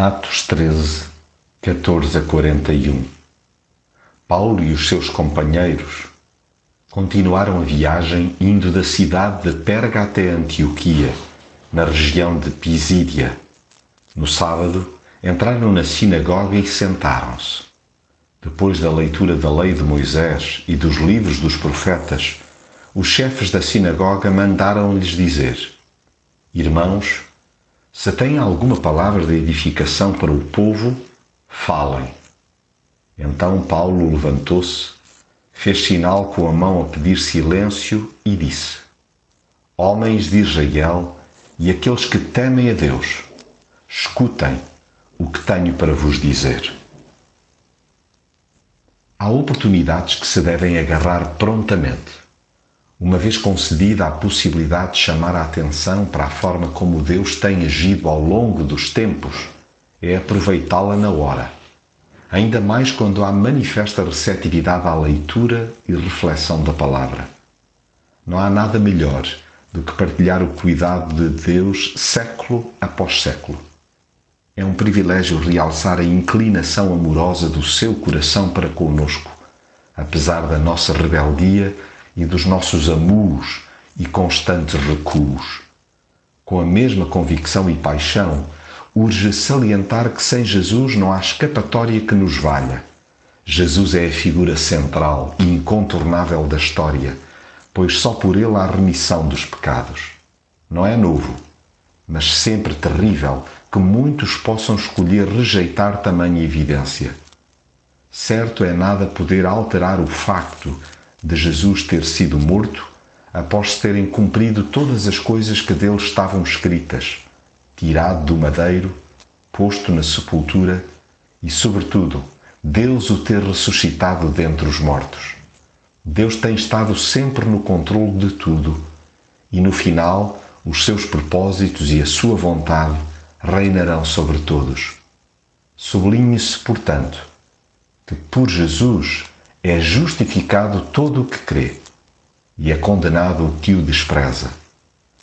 Atos 13, 14 a 41 Paulo e os seus companheiros continuaram a viagem indo da cidade de Perga até Antioquia, na região de Pisídia. No sábado, entraram na sinagoga e sentaram-se. Depois da leitura da lei de Moisés e dos livros dos profetas, os chefes da sinagoga mandaram-lhes dizer: Irmãos, se têm alguma palavra de edificação para o povo, falem. Então Paulo levantou-se, fez sinal com a mão a pedir silêncio e disse: Homens de Israel e aqueles que temem a Deus, escutem o que tenho para vos dizer. Há oportunidades que se devem agarrar prontamente uma vez concedida a possibilidade de chamar a atenção para a forma como Deus tem agido ao longo dos tempos, é aproveitá-la na hora, ainda mais quando há manifesta receptividade à leitura e reflexão da palavra. Não há nada melhor do que partilhar o cuidado de Deus século após século. É um privilégio realçar a inclinação amorosa do seu coração para conosco, apesar da nossa rebeldia e dos nossos amuos e constantes recuos. Com a mesma convicção e paixão, urge salientar que sem Jesus não há escapatória que nos valha. Jesus é a figura central e incontornável da história, pois só por ele há remissão dos pecados. Não é novo, mas sempre terrível que muitos possam escolher rejeitar tamanha evidência. Certo é nada poder alterar o facto de Jesus ter sido morto após terem cumprido todas as coisas que dele estavam escritas, tirado do madeiro, posto na sepultura e, sobretudo, Deus o ter ressuscitado dentre os mortos. Deus tem estado sempre no controle de tudo e, no final, os seus propósitos e a sua vontade reinarão sobre todos. Sublinhe-se, portanto, que por Jesus é justificado todo o que crê e é condenado o que o despreza.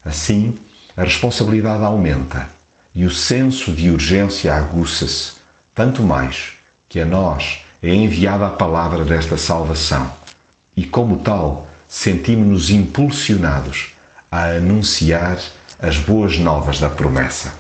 Assim, a responsabilidade aumenta e o senso de urgência aguça-se, tanto mais que a nós é enviada a palavra desta salvação e, como tal, sentimos-nos impulsionados a anunciar as boas novas da promessa.